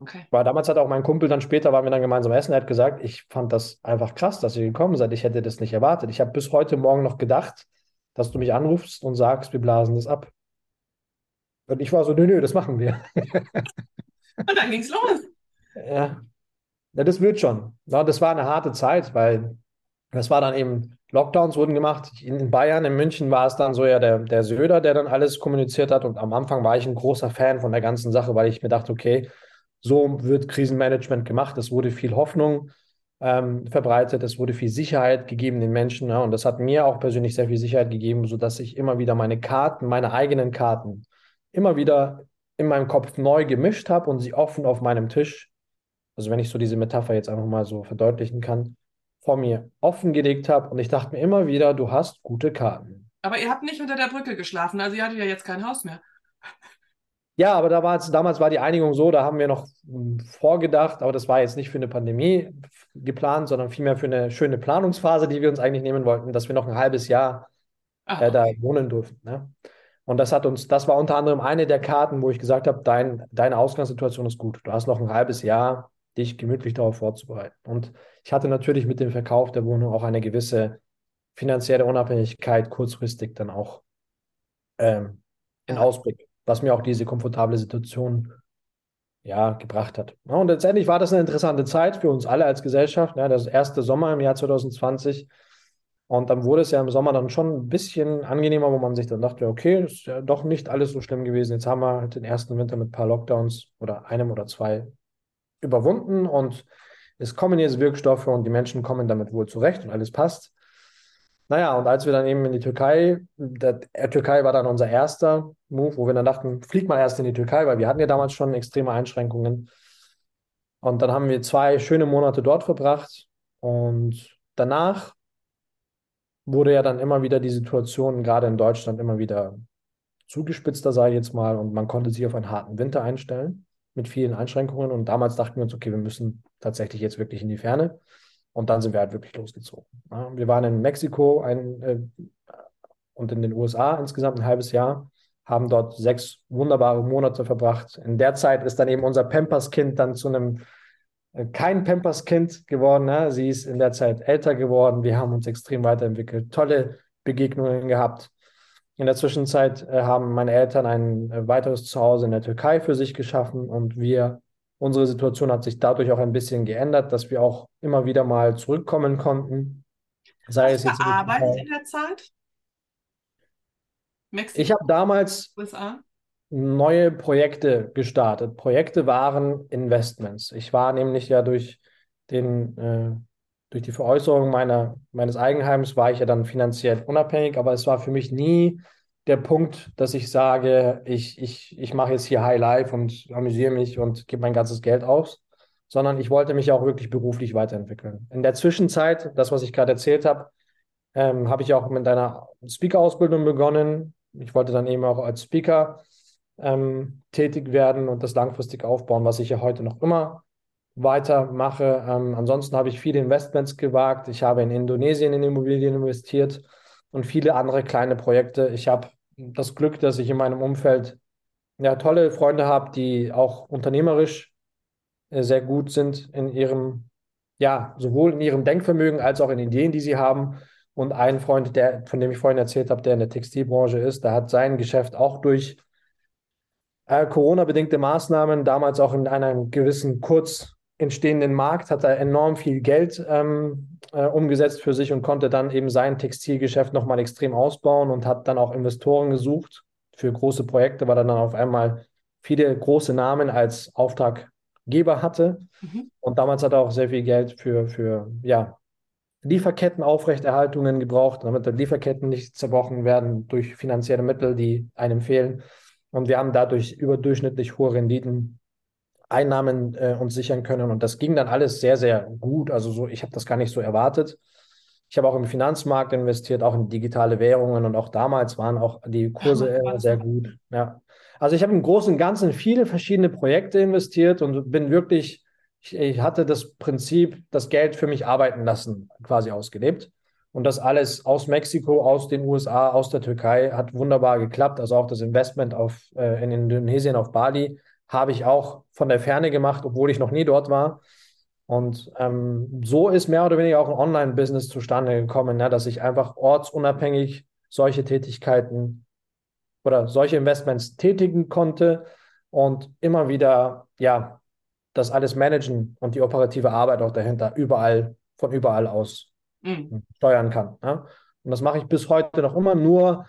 Okay. Weil damals hat auch mein Kumpel dann später, waren wir dann gemeinsam essen, er hat gesagt, ich fand das einfach krass, dass ihr gekommen seid. Ich hätte das nicht erwartet. Ich habe bis heute Morgen noch gedacht, dass du mich anrufst und sagst, wir blasen das ab. Und ich war so, nö, nö, das machen wir. und dann ging es los. Ja. ja, das wird schon. Ja, das war eine harte Zeit, weil das war dann eben, Lockdowns wurden gemacht. In Bayern, in München war es dann so ja der, der Söder, der dann alles kommuniziert hat. Und am Anfang war ich ein großer Fan von der ganzen Sache, weil ich mir dachte, okay, so wird Krisenmanagement gemacht. Es wurde viel Hoffnung ähm, verbreitet, es wurde viel Sicherheit gegeben den Menschen. Ja, und das hat mir auch persönlich sehr viel Sicherheit gegeben, sodass ich immer wieder meine Karten, meine eigenen Karten, immer wieder in meinem Kopf neu gemischt habe und sie offen auf meinem Tisch, also wenn ich so diese Metapher jetzt einfach mal so verdeutlichen kann, vor mir offengelegt habe und ich dachte mir immer wieder, du hast gute Karten. Aber ihr habt nicht unter der Brücke geschlafen, also ihr hattet ja jetzt kein Haus mehr. Ja, aber da war damals war die Einigung so, da haben wir noch hm, vorgedacht, aber das war jetzt nicht für eine Pandemie geplant, sondern vielmehr für eine schöne Planungsphase, die wir uns eigentlich nehmen wollten, dass wir noch ein halbes Jahr äh, da wohnen durften. Ne? Und das hat uns, das war unter anderem eine der Karten, wo ich gesagt habe, dein, deine Ausgangssituation ist gut. Du hast noch ein halbes Jahr, dich gemütlich darauf vorzubereiten. Und ich hatte natürlich mit dem Verkauf der Wohnung auch eine gewisse finanzielle Unabhängigkeit kurzfristig dann auch ähm, in Ausblick, was mir auch diese komfortable Situation ja, gebracht hat. Ja, und letztendlich war das eine interessante Zeit für uns alle als Gesellschaft. Ja, das erste Sommer im Jahr 2020 Und dann wurde es ja im Sommer dann schon ein bisschen angenehmer, wo man sich dann dachte, okay, ist ja doch nicht alles so schlimm gewesen. Jetzt haben wir halt den ersten Winter mit ein paar Lockdowns oder einem oder zwei überwunden und es kommen jetzt Wirkstoffe und die Menschen kommen damit wohl zurecht und alles passt. Naja, und als wir dann eben in die Türkei, der, der Türkei war dann unser erster Move, wo wir dann dachten, flieg mal erst in die Türkei, weil wir hatten ja damals schon extreme Einschränkungen. Und dann haben wir zwei schöne Monate dort verbracht und danach wurde ja dann immer wieder die Situation, gerade in Deutschland, immer wieder zugespitzter, sage ich jetzt mal, und man konnte sich auf einen harten Winter einstellen mit vielen Einschränkungen. Und damals dachten wir uns, okay, wir müssen tatsächlich jetzt wirklich in die Ferne. Und dann sind wir halt wirklich losgezogen. Wir waren in Mexiko ein, äh, und in den USA insgesamt ein halbes Jahr, haben dort sechs wunderbare Monate verbracht. In der Zeit ist dann eben unser Pampers-Kind dann zu einem kein Pampers-Kind geworden. Ne? Sie ist in der Zeit älter geworden. Wir haben uns extrem weiterentwickelt, tolle Begegnungen gehabt. In der Zwischenzeit äh, haben meine Eltern ein äh, weiteres Zuhause in der Türkei für sich geschaffen und wir, unsere Situation hat sich dadurch auch ein bisschen geändert, dass wir auch immer wieder mal zurückkommen konnten. Sei Hast es jetzt gearbeitet in der Zeit? Mexiko, ich habe damals USA? Neue Projekte gestartet. Projekte waren Investments. Ich war nämlich ja durch den äh, durch die Veräußerung meiner, meines Eigenheims war ich ja dann finanziell unabhängig, aber es war für mich nie der Punkt, dass ich sage, ich, ich, ich mache jetzt hier High Life und amüsiere mich und gebe mein ganzes Geld aus, sondern ich wollte mich auch wirklich beruflich weiterentwickeln. In der Zwischenzeit, das, was ich gerade erzählt habe, ähm, habe ich auch mit einer Speaker-Ausbildung begonnen. Ich wollte dann eben auch als Speaker ähm, tätig werden und das langfristig aufbauen, was ich ja heute noch immer weitermache. Ähm, ansonsten habe ich viele Investments gewagt. Ich habe in Indonesien in Immobilien investiert und viele andere kleine Projekte. Ich habe das Glück, dass ich in meinem Umfeld ja, tolle Freunde habe, die auch unternehmerisch äh, sehr gut sind in ihrem, ja, sowohl in ihrem Denkvermögen als auch in Ideen, die sie haben. Und ein Freund, der, von dem ich vorhin erzählt habe, der in der Textilbranche ist, der hat sein Geschäft auch durch äh, Corona-bedingte Maßnahmen, damals auch in einem gewissen kurz entstehenden Markt, hat er enorm viel Geld ähm, äh, umgesetzt für sich und konnte dann eben sein Textilgeschäft nochmal extrem ausbauen und hat dann auch Investoren gesucht für große Projekte, weil er dann auf einmal viele große Namen als Auftraggeber hatte. Mhm. Und damals hat er auch sehr viel Geld für, für ja, Lieferkettenaufrechterhaltungen gebraucht, damit die Lieferketten nicht zerbrochen werden durch finanzielle Mittel, die einem fehlen. Und wir haben dadurch überdurchschnittlich hohe Renditen Einnahmen äh, uns sichern können. Und das ging dann alles sehr, sehr gut. Also so, ich habe das gar nicht so erwartet. Ich habe auch im Finanzmarkt investiert, auch in digitale Währungen und auch damals waren auch die Kurse ja, sehr gut. Ja. Also ich habe im Großen und Ganzen viele verschiedene Projekte investiert und bin wirklich, ich, ich hatte das Prinzip, das Geld für mich arbeiten lassen, quasi ausgelebt. Und das alles aus Mexiko, aus den USA, aus der Türkei hat wunderbar geklappt. Also auch das Investment auf, äh, in Indonesien, auf Bali habe ich auch von der Ferne gemacht, obwohl ich noch nie dort war. Und ähm, so ist mehr oder weniger auch ein Online-Business zustande gekommen, ja, dass ich einfach ortsunabhängig solche Tätigkeiten oder solche Investments tätigen konnte und immer wieder, ja, das alles managen und die operative Arbeit auch dahinter überall, von überall aus mhm. steuern kann. Ja. Und das mache ich bis heute noch immer nur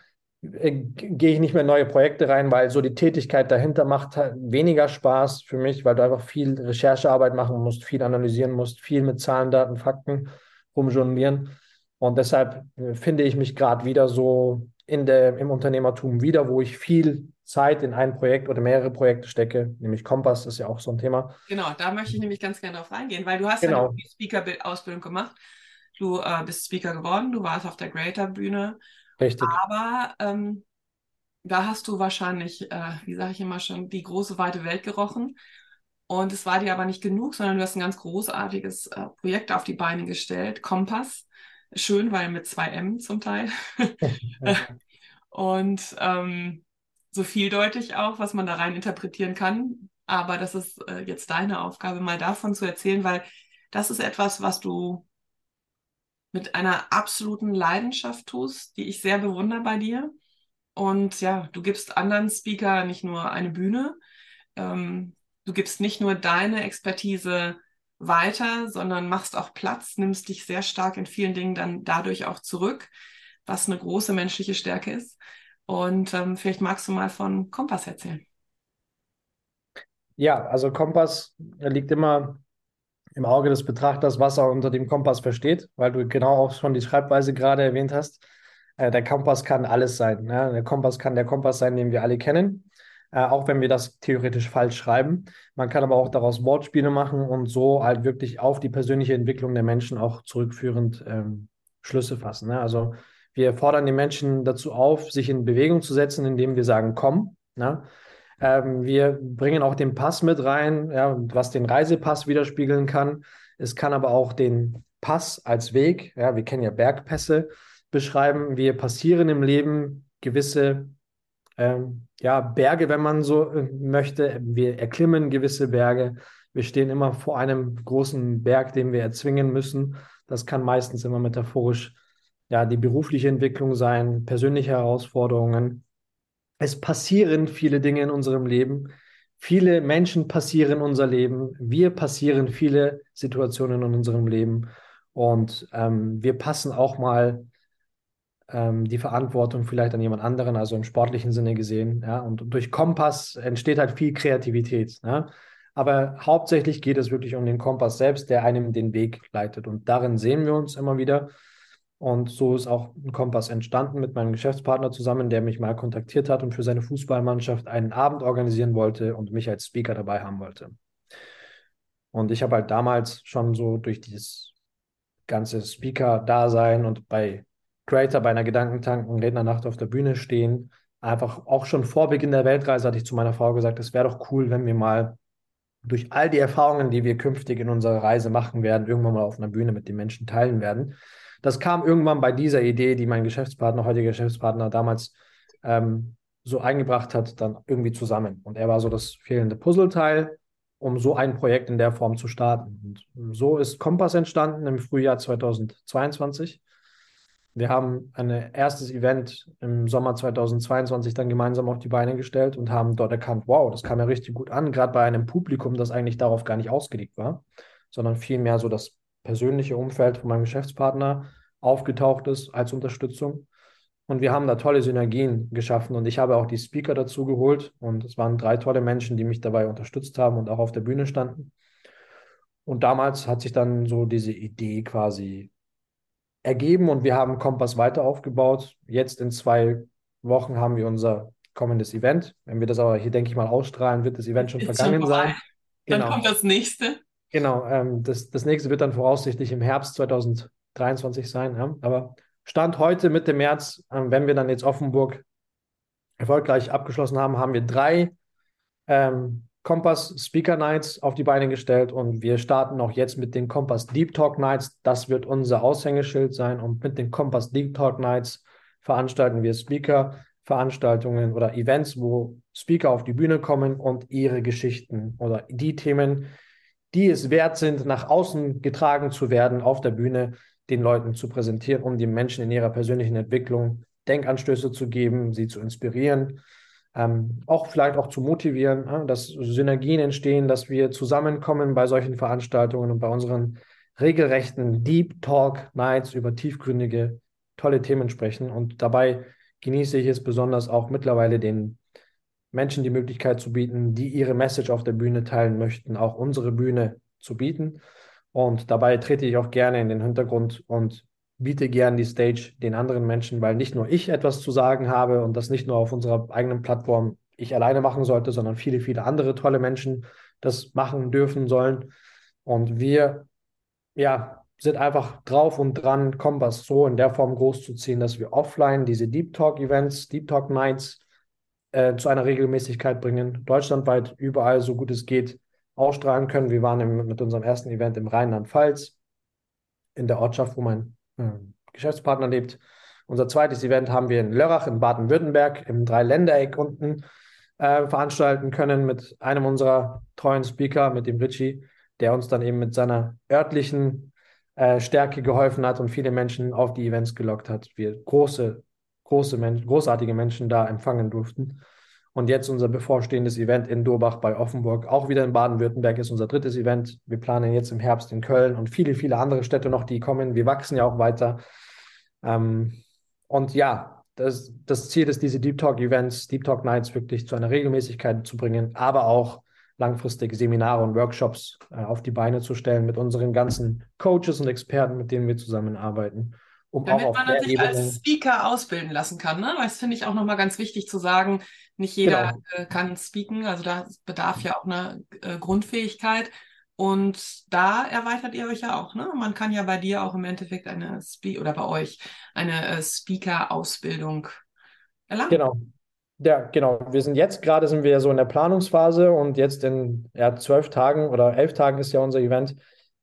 äh, gehe ich nicht mehr in neue Projekte rein, weil so die Tätigkeit dahinter macht halt weniger Spaß für mich, weil du einfach viel Recherchearbeit machen musst, viel analysieren musst, viel mit Zahlen, Daten, Fakten rumjonglieren. Und deshalb äh, finde ich mich gerade wieder so in der, im Unternehmertum wieder, wo ich viel Zeit in ein Projekt oder mehrere Projekte stecke, nämlich Kompass ist ja auch so ein Thema. Genau, da möchte ich nämlich ganz gerne drauf eingehen, weil du hast genau. ja die Speaker-Ausbildung gemacht. Du äh, bist Speaker geworden, du warst auf der Greater-Bühne Richtig. Aber ähm, da hast du wahrscheinlich, äh, wie sage ich immer schon, die große weite Welt gerochen. Und es war dir aber nicht genug, sondern du hast ein ganz großartiges äh, Projekt auf die Beine gestellt, Kompass. Schön, weil mit zwei M zum Teil. Und ähm, so vieldeutig auch, was man da rein interpretieren kann. Aber das ist äh, jetzt deine Aufgabe, mal davon zu erzählen, weil das ist etwas, was du mit einer absoluten Leidenschaft tust, die ich sehr bewundere bei dir. Und ja, du gibst anderen Speaker nicht nur eine Bühne, ähm, du gibst nicht nur deine Expertise weiter, sondern machst auch Platz, nimmst dich sehr stark in vielen Dingen dann dadurch auch zurück, was eine große menschliche Stärke ist. Und ähm, vielleicht magst du mal von Kompass erzählen. Ja, also Kompass liegt immer im Auge des Betrachters, was er unter dem Kompass versteht, weil du genau auch schon die Schreibweise gerade erwähnt hast. Äh, der Kompass kann alles sein. Ne? Der Kompass kann der Kompass sein, den wir alle kennen, äh, auch wenn wir das theoretisch falsch schreiben. Man kann aber auch daraus Wortspiele machen und so halt wirklich auf die persönliche Entwicklung der Menschen auch zurückführend ähm, Schlüsse fassen. Ne? Also wir fordern die Menschen dazu auf, sich in Bewegung zu setzen, indem wir sagen, komm. Ne? Ähm, wir bringen auch den Pass mit rein, ja, was den Reisepass widerspiegeln kann. Es kann aber auch den Pass als Weg, ja, wir kennen ja Bergpässe, beschreiben. Wir passieren im Leben gewisse ähm, ja, Berge, wenn man so äh, möchte. Wir erklimmen gewisse Berge. Wir stehen immer vor einem großen Berg, den wir erzwingen müssen. Das kann meistens immer metaphorisch ja, die berufliche Entwicklung sein, persönliche Herausforderungen. Es passieren viele Dinge in unserem Leben. Viele Menschen passieren unser Leben. Wir passieren viele Situationen in unserem Leben. Und ähm, wir passen auch mal ähm, die Verantwortung vielleicht an jemand anderen, also im sportlichen Sinne gesehen. Ja? Und durch Kompass entsteht halt viel Kreativität. Ja? Aber hauptsächlich geht es wirklich um den Kompass selbst, der einem den Weg leitet. Und darin sehen wir uns immer wieder. Und so ist auch ein Kompass entstanden mit meinem Geschäftspartner zusammen, der mich mal kontaktiert hat und für seine Fußballmannschaft einen Abend organisieren wollte und mich als Speaker dabei haben wollte. Und ich habe halt damals schon so durch dieses ganze Speaker-Dasein und bei Creator bei einer Gedankentanken, Rednernacht auf der Bühne stehen, einfach auch schon vor Beginn der Weltreise hatte ich zu meiner Frau gesagt, es wäre doch cool, wenn wir mal durch all die Erfahrungen, die wir künftig in unserer Reise machen werden, irgendwann mal auf einer Bühne mit den Menschen teilen werden das kam irgendwann bei dieser Idee, die mein Geschäftspartner, heutiger Geschäftspartner damals ähm, so eingebracht hat, dann irgendwie zusammen. Und er war so das fehlende Puzzleteil, um so ein Projekt in der Form zu starten. Und so ist Kompass entstanden im Frühjahr 2022. Wir haben ein erstes Event im Sommer 2022 dann gemeinsam auf die Beine gestellt und haben dort erkannt, wow, das kam ja richtig gut an, gerade bei einem Publikum, das eigentlich darauf gar nicht ausgelegt war, sondern vielmehr so das persönliche Umfeld von meinem Geschäftspartner aufgetaucht ist als Unterstützung. Und wir haben da tolle Synergien geschaffen und ich habe auch die Speaker dazu geholt und es waren drei tolle Menschen, die mich dabei unterstützt haben und auch auf der Bühne standen. Und damals hat sich dann so diese Idee quasi ergeben und wir haben Kompass weiter aufgebaut. Jetzt in zwei Wochen haben wir unser kommendes Event. Wenn wir das aber hier, denke ich mal, ausstrahlen, wird das Event schon Ist vergangen schon sein. Dann genau. kommt das nächste. Genau, ähm, das, das nächste wird dann voraussichtlich im Herbst 2023 sein. Ja? Aber Stand heute, Mitte März, ähm, wenn wir dann jetzt Offenburg erfolgreich abgeschlossen haben, haben wir drei ähm, Kompass Speaker Nights auf die Beine gestellt und wir starten auch jetzt mit den Kompass Deep Talk Nights. Das wird unser Aushängeschild sein und mit den Kompass Deep Talk Nights veranstalten wir Speaker Veranstaltungen oder Events, wo Speaker auf die Bühne kommen und ihre Geschichten oder die Themen, die es wert sind, nach außen getragen zu werden, auf der Bühne den Leuten zu präsentieren, um die Menschen in ihrer persönlichen Entwicklung Denkanstöße zu geben, sie zu inspirieren, ähm, auch vielleicht auch zu motivieren, äh, dass Synergien entstehen, dass wir zusammenkommen bei solchen Veranstaltungen und bei unseren regelrechten Deep Talk Nights über tiefgründige, tolle Themen sprechen. Und dabei genieße ich es besonders auch mittlerweile den Menschen die Möglichkeit zu bieten, die ihre Message auf der Bühne teilen möchten, auch unsere Bühne zu bieten. Und dabei trete ich auch gerne in den Hintergrund und biete gerne die Stage den anderen Menschen, weil nicht nur ich etwas zu sagen habe und das nicht nur auf unserer eigenen Plattform ich alleine machen sollte, sondern viele, viele andere tolle Menschen das machen dürfen sollen. Und wir, ja, sind einfach drauf und dran, Kompass so in der Form groß zu ziehen, dass wir offline diese Deep Talk Events, Deep Talk Nights äh, zu einer Regelmäßigkeit bringen, deutschlandweit überall, so gut es geht, ausstrahlen können. Wir waren im, mit unserem ersten Event im Rheinland-Pfalz, in der Ortschaft, wo mein äh, Geschäftspartner lebt. Unser zweites Event haben wir in Lörrach in Baden-Württemberg im Dreiländereck unten äh, veranstalten können mit einem unserer treuen Speaker, mit dem Richie, der uns dann eben mit seiner örtlichen äh, Stärke geholfen hat und viele Menschen auf die Events gelockt hat. Wir große große Menschen, großartige Menschen da empfangen durften. Und jetzt unser bevorstehendes Event in Durbach bei Offenburg, auch wieder in Baden-Württemberg, ist unser drittes Event. Wir planen jetzt im Herbst in Köln und viele, viele andere Städte noch, die kommen. Wir wachsen ja auch weiter. Ähm, und ja, das, das Ziel ist, diese Deep Talk Events, Deep Talk Nights wirklich zu einer Regelmäßigkeit zu bringen, aber auch langfristig Seminare und Workshops äh, auf die Beine zu stellen mit unseren ganzen Coaches und Experten, mit denen wir zusammenarbeiten. Um Damit man sich Ebene als Speaker ausbilden lassen kann. Ne? Das finde ich auch nochmal ganz wichtig zu sagen. Nicht jeder genau. äh, kann speaken, also da bedarf ja auch eine äh, Grundfähigkeit. Und da erweitert ihr euch ja auch. Ne? Man kann ja bei dir auch im Endeffekt eine Spe oder bei euch eine äh, Speaker-Ausbildung erlangen. Genau. Ja, genau. Wir sind jetzt gerade sind wir so in der Planungsphase und jetzt in ja, zwölf Tagen oder elf Tagen ist ja unser Event.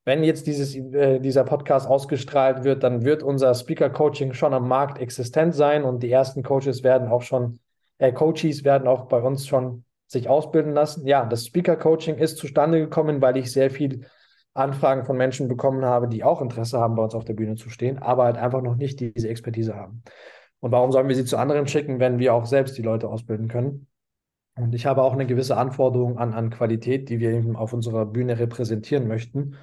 Wenn jetzt dieses, äh, dieser Podcast ausgestrahlt wird, dann wird unser Speaker-Coaching schon am Markt existent sein und die ersten Coaches werden auch schon, äh, Coaches werden auch bei uns schon sich ausbilden lassen. Ja, das Speaker-Coaching ist zustande gekommen, weil ich sehr viel Anfragen von Menschen bekommen habe, die auch Interesse haben, bei uns auf der Bühne zu stehen, aber halt einfach noch nicht diese Expertise haben. Und warum sollen wir sie zu anderen schicken, wenn wir auch selbst die Leute ausbilden können? Und ich habe auch eine gewisse Anforderung an, an Qualität, die wir eben auf unserer Bühne repräsentieren möchten.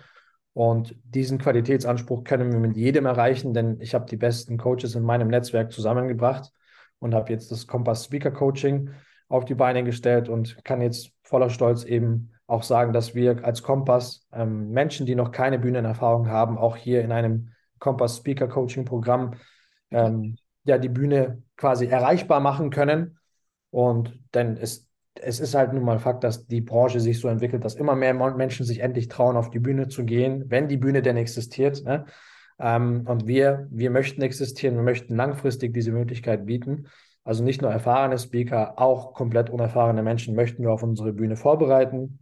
Und diesen Qualitätsanspruch können wir mit jedem erreichen, denn ich habe die besten Coaches in meinem Netzwerk zusammengebracht und habe jetzt das Kompass Speaker Coaching auf die Beine gestellt und kann jetzt voller Stolz eben auch sagen, dass wir als Kompass ähm, Menschen, die noch keine Bühnenerfahrung haben, auch hier in einem Kompass Speaker Coaching Programm ähm, ja die Bühne quasi erreichbar machen können. Und denn es, es ist halt nun mal Fakt, dass die Branche sich so entwickelt, dass immer mehr Menschen sich endlich trauen, auf die Bühne zu gehen, wenn die Bühne denn existiert. Ne? Ähm, und wir, wir möchten existieren, wir möchten langfristig diese Möglichkeit bieten. Also nicht nur erfahrene Speaker, auch komplett unerfahrene Menschen möchten wir auf unsere Bühne vorbereiten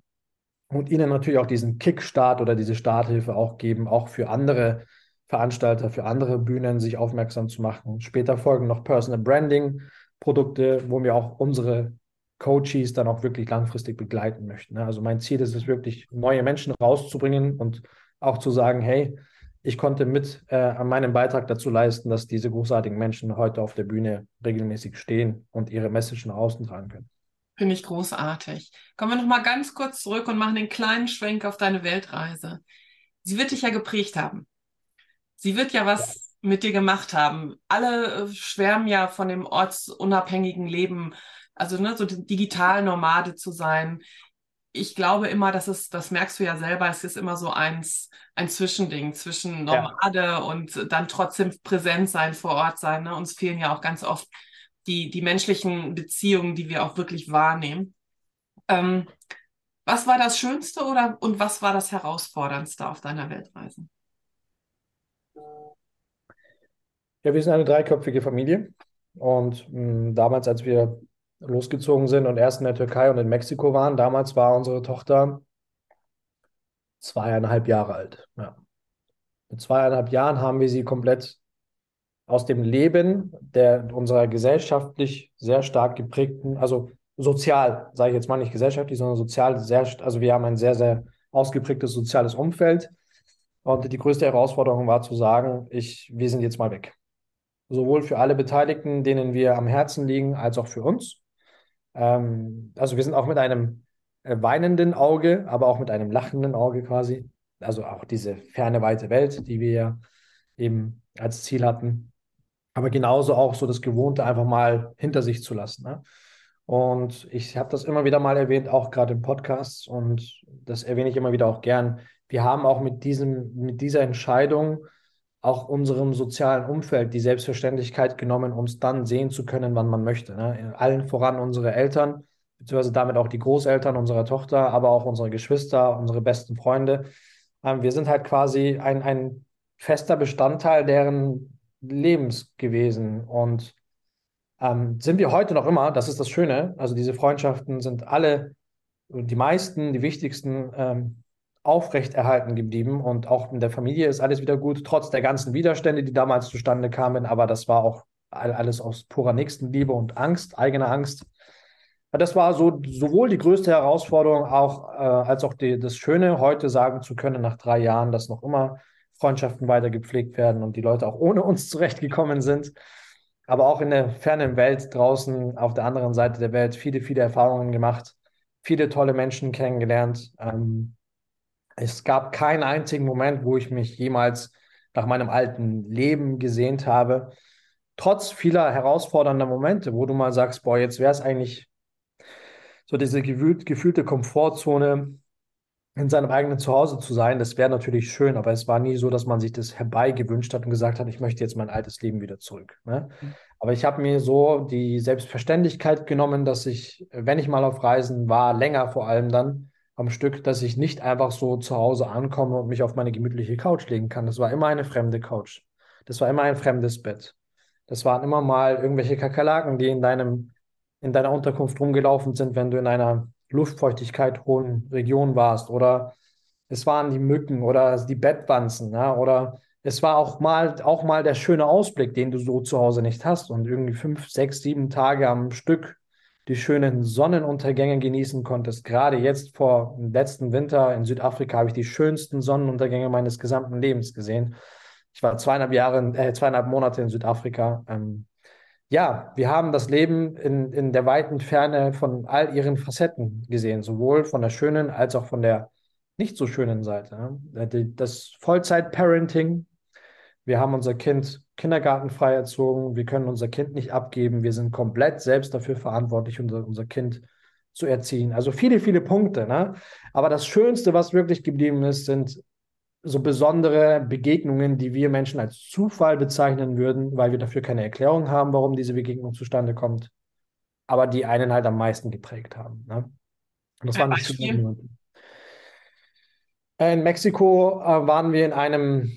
und ihnen natürlich auch diesen Kickstart oder diese Starthilfe auch geben, auch für andere Veranstalter, für andere Bühnen sich aufmerksam zu machen. Später folgen noch Personal Branding Produkte, wo wir auch unsere Coaches dann auch wirklich langfristig begleiten möchten. Ne? Also mein Ziel ist es wirklich, neue Menschen rauszubringen und auch zu sagen, hey, ich konnte mit äh, meinem Beitrag dazu leisten, dass diese großartigen Menschen heute auf der Bühne regelmäßig stehen und ihre Message nach außen tragen können. Finde ich großartig. Kommen wir noch mal ganz kurz zurück und machen den kleinen Schwenk auf deine Weltreise. Sie wird dich ja geprägt haben. Sie wird ja was ja. mit dir gemacht haben. Alle äh, schwärmen ja von dem ortsunabhängigen Leben, also ne, so digital Nomade zu sein ich glaube immer, dass es, das merkst du ja selber, es ist immer so eins, ein Zwischending zwischen Nomade ja. und dann trotzdem präsent sein, vor Ort sein. Ne? Uns fehlen ja auch ganz oft die, die menschlichen Beziehungen, die wir auch wirklich wahrnehmen. Ähm, was war das Schönste oder und was war das Herausforderndste auf deiner Weltreise? Ja, wir sind eine dreiköpfige Familie. Und mh, hm, damals, als wir losgezogen sind und erst in der Türkei und in Mexiko waren. Damals war unsere Tochter zweieinhalb Jahre alt. Ja. Mit zweieinhalb Jahren haben wir sie komplett aus dem Leben der unserer gesellschaftlich sehr stark geprägten, also sozial, sage ich jetzt mal nicht gesellschaftlich, sondern sozial sehr, also wir haben ein sehr, sehr ausgeprägtes soziales Umfeld. Und die größte Herausforderung war zu sagen, ich, wir sind jetzt mal weg. Sowohl für alle Beteiligten, denen wir am Herzen liegen, als auch für uns. Ähm, also wir sind auch mit einem äh, weinenden Auge, aber auch mit einem lachenden Auge quasi. Also auch diese ferne, weite Welt, die wir ja eben als Ziel hatten. Aber genauso auch so das Gewohnte einfach mal hinter sich zu lassen. Ne? Und ich habe das immer wieder mal erwähnt, auch gerade im Podcast, und das erwähne ich immer wieder auch gern. Wir haben auch mit, diesem, mit dieser Entscheidung auch unserem sozialen Umfeld die Selbstverständlichkeit genommen, uns dann sehen zu können, wann man möchte. Ne? Allen voran unsere Eltern, beziehungsweise damit auch die Großeltern unserer Tochter, aber auch unsere Geschwister, unsere besten Freunde. Ähm, wir sind halt quasi ein, ein fester Bestandteil deren Lebens gewesen und ähm, sind wir heute noch immer, das ist das Schöne, also diese Freundschaften sind alle, die meisten, die wichtigsten ähm, aufrechterhalten geblieben und auch in der Familie ist alles wieder gut, trotz der ganzen Widerstände, die damals zustande kamen. Aber das war auch alles aus purer Nächstenliebe und Angst, eigener Angst. Das war so sowohl die größte Herausforderung auch, äh, als auch die, das Schöne, heute sagen zu können, nach drei Jahren, dass noch immer Freundschaften weiter gepflegt werden und die Leute auch ohne uns zurechtgekommen sind. aber auch in der fernen Welt draußen auf der anderen Seite der Welt viele, viele Erfahrungen gemacht, viele tolle Menschen kennengelernt. Ähm, es gab keinen einzigen Moment, wo ich mich jemals nach meinem alten Leben gesehnt habe. Trotz vieler herausfordernder Momente, wo du mal sagst, boah, jetzt wäre es eigentlich so diese gefühlt, gefühlte Komfortzone, in seinem eigenen Zuhause zu sein, das wäre natürlich schön, aber es war nie so, dass man sich das herbeigewünscht hat und gesagt hat, ich möchte jetzt mein altes Leben wieder zurück. Ne? Mhm. Aber ich habe mir so die Selbstverständlichkeit genommen, dass ich, wenn ich mal auf Reisen war, länger vor allem dann am Stück, dass ich nicht einfach so zu Hause ankomme und mich auf meine gemütliche Couch legen kann. Das war immer eine fremde Couch. Das war immer ein fremdes Bett. Das waren immer mal irgendwelche Kakerlaken, die in deinem, in deiner Unterkunft rumgelaufen sind, wenn du in einer Luftfeuchtigkeit hohen Region warst oder es waren die Mücken oder die Bettwanzen, ja, oder es war auch mal, auch mal der schöne Ausblick, den du so zu Hause nicht hast und irgendwie fünf, sechs, sieben Tage am Stück die schönen Sonnenuntergänge genießen konntest. Gerade jetzt vor dem letzten Winter in Südafrika habe ich die schönsten Sonnenuntergänge meines gesamten Lebens gesehen. Ich war zweieinhalb Jahre, äh, zweieinhalb Monate in Südafrika. Ähm, ja, wir haben das Leben in, in der weiten Ferne von all ihren Facetten gesehen, sowohl von der schönen als auch von der nicht so schönen Seite. Das Vollzeit-Parenting, wir haben unser Kind kindergartenfrei erzogen, wir können unser Kind nicht abgeben, wir sind komplett selbst dafür verantwortlich, unser, unser Kind zu erziehen. Also viele, viele Punkte. Ne? Aber das Schönste, was wirklich geblieben ist, sind so besondere Begegnungen, die wir Menschen als Zufall bezeichnen würden, weil wir dafür keine Erklärung haben, warum diese Begegnung zustande kommt, aber die einen halt am meisten geprägt haben. Ne? Und das waren die In Mexiko äh, waren wir in einem,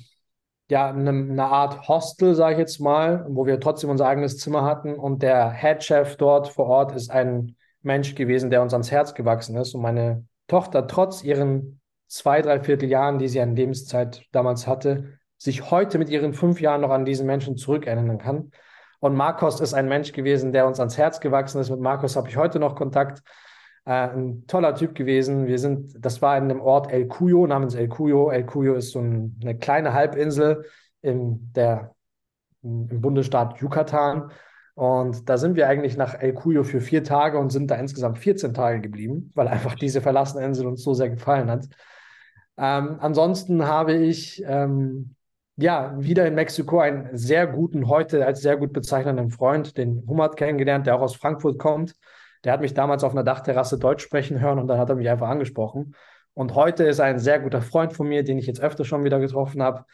ja, in einem, einer Art Hostel, sage ich jetzt mal, wo wir trotzdem unser eigenes Zimmer hatten und der Headchef dort vor Ort ist ein Mensch gewesen, der uns ans Herz gewachsen ist und meine Tochter trotz ihren zwei, drei Vierteljahren, die sie an Lebenszeit damals hatte, sich heute mit ihren fünf Jahren noch an diesen Menschen zurückerinnern kann. Und Marcos ist ein Mensch gewesen, der uns ans Herz gewachsen ist. Mit Marcos habe ich heute noch Kontakt. Äh, ein toller Typ gewesen. Wir sind, das war in dem Ort El Cuyo, namens El Cuyo. El Cuyo ist so ein, eine kleine Halbinsel in der, im Bundesstaat Yucatan. Und da sind wir eigentlich nach El Cuyo für vier Tage und sind da insgesamt 14 Tage geblieben, weil einfach diese verlassene Insel uns so sehr gefallen hat. Ähm, ansonsten habe ich ähm, ja wieder in Mexiko einen sehr guten, heute als sehr gut bezeichnenden Freund, den Hummert, kennengelernt, der auch aus Frankfurt kommt. Der hat mich damals auf einer Dachterrasse Deutsch sprechen hören und dann hat er mich einfach angesprochen. Und heute ist er ein sehr guter Freund von mir, den ich jetzt öfter schon wieder getroffen habe.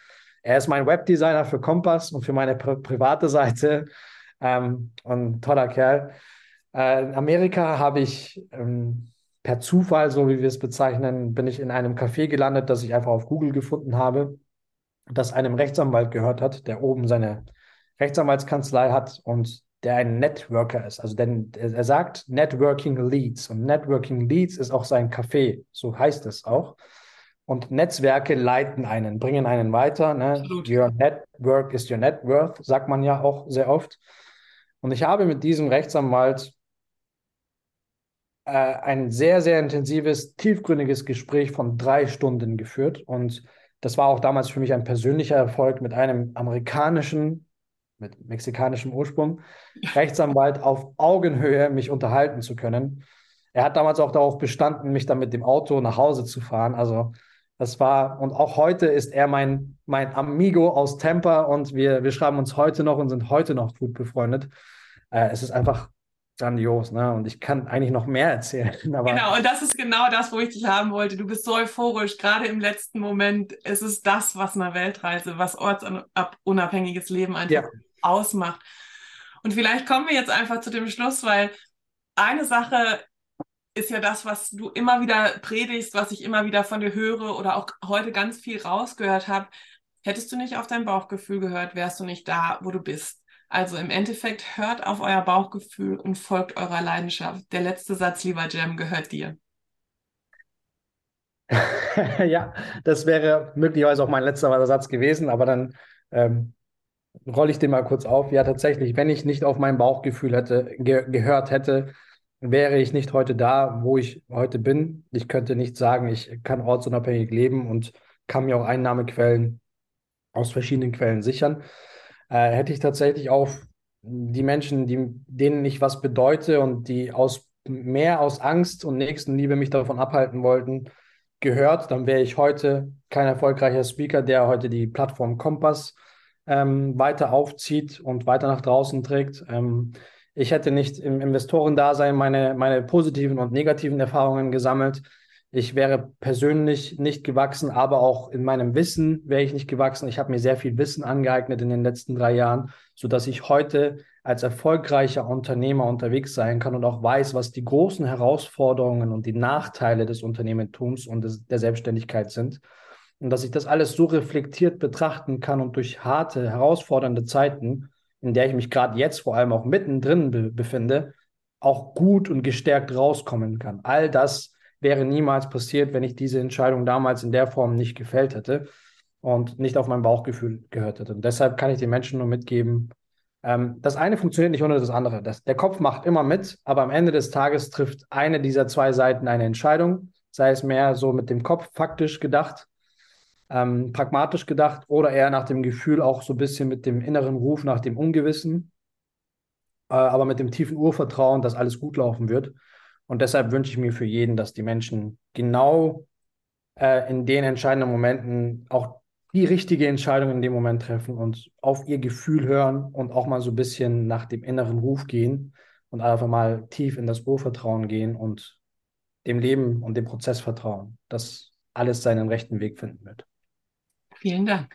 Er ist mein Webdesigner für Kompass und für meine pri private Seite. Ähm, und toller Kerl. Äh, in Amerika habe ich ähm, per Zufall, so wie wir es bezeichnen, bin ich in einem Café gelandet, das ich einfach auf Google gefunden habe, das einem Rechtsanwalt gehört hat, der oben seine Rechtsanwaltskanzlei hat und der ein Networker ist. Also denn er sagt Networking Leads und Networking Leads ist auch sein Café, so heißt es auch. Und Netzwerke leiten einen, bringen einen weiter. Ne? Your network is your net worth, sagt man ja auch sehr oft. Und ich habe mit diesem Rechtsanwalt äh, ein sehr, sehr intensives, tiefgründiges Gespräch von drei Stunden geführt. Und das war auch damals für mich ein persönlicher Erfolg mit einem amerikanischen, mit mexikanischem Ursprung, Rechtsanwalt auf Augenhöhe mich unterhalten zu können. Er hat damals auch darauf bestanden, mich dann mit dem Auto nach Hause zu fahren. Also das war, und auch heute ist er mein, mein Amigo aus Tampa und wir, wir schreiben uns heute noch und sind heute noch gut befreundet. Äh, es ist einfach grandios, ne? Und ich kann eigentlich noch mehr erzählen. Aber genau, und das ist genau das, wo ich dich haben wollte. Du bist so euphorisch, gerade im letzten Moment. Es ist das, was eine Weltreise, was ortsunabhängiges Leben einfach ja. ausmacht. Und vielleicht kommen wir jetzt einfach zu dem Schluss, weil eine Sache ist ja das, was du immer wieder predigst, was ich immer wieder von dir höre oder auch heute ganz viel rausgehört habe. Hättest du nicht auf dein Bauchgefühl gehört, wärst du nicht da, wo du bist. Also im Endeffekt hört auf euer Bauchgefühl und folgt eurer Leidenschaft. Der letzte Satz, lieber Jam, gehört dir. ja, das wäre möglicherweise auch mein letzter Satz gewesen, aber dann ähm, rolle ich den mal kurz auf. Ja, tatsächlich, wenn ich nicht auf mein Bauchgefühl hätte, ge gehört hätte, wäre ich nicht heute da, wo ich heute bin. Ich könnte nicht sagen, ich kann ortsunabhängig leben und kann mir auch Einnahmequellen aus verschiedenen Quellen sichern äh, hätte ich tatsächlich auf die Menschen, die, denen ich was bedeute und die aus mehr aus Angst und Nächstenliebe mich davon abhalten wollten, gehört, dann wäre ich heute kein erfolgreicher Speaker, der heute die Plattform Kompass ähm, weiter aufzieht und weiter nach draußen trägt. Ähm, ich hätte nicht im Investorendasein meine, meine positiven und negativen Erfahrungen gesammelt. Ich wäre persönlich nicht gewachsen, aber auch in meinem Wissen wäre ich nicht gewachsen. Ich habe mir sehr viel Wissen angeeignet in den letzten drei Jahren, sodass ich heute als erfolgreicher Unternehmer unterwegs sein kann und auch weiß, was die großen Herausforderungen und die Nachteile des Unternehmertums und des, der Selbstständigkeit sind. Und dass ich das alles so reflektiert betrachten kann und durch harte, herausfordernde Zeiten, in der ich mich gerade jetzt vor allem auch mittendrin be befinde, auch gut und gestärkt rauskommen kann. All das wäre niemals passiert, wenn ich diese Entscheidung damals in der Form nicht gefällt hätte und nicht auf mein Bauchgefühl gehört hätte. Und deshalb kann ich den Menschen nur mitgeben, ähm, das eine funktioniert nicht ohne das andere. Das, der Kopf macht immer mit, aber am Ende des Tages trifft eine dieser zwei Seiten eine Entscheidung, sei es mehr so mit dem Kopf faktisch gedacht, ähm, pragmatisch gedacht oder eher nach dem Gefühl auch so ein bisschen mit dem inneren Ruf nach dem Ungewissen, äh, aber mit dem tiefen Urvertrauen, dass alles gut laufen wird. Und deshalb wünsche ich mir für jeden, dass die Menschen genau äh, in den entscheidenden Momenten auch die richtige Entscheidung in dem Moment treffen und auf ihr Gefühl hören und auch mal so ein bisschen nach dem inneren Ruf gehen und einfach mal tief in das Urvertrauen gehen und dem Leben und dem Prozess vertrauen, dass alles seinen rechten Weg finden wird. Vielen Dank.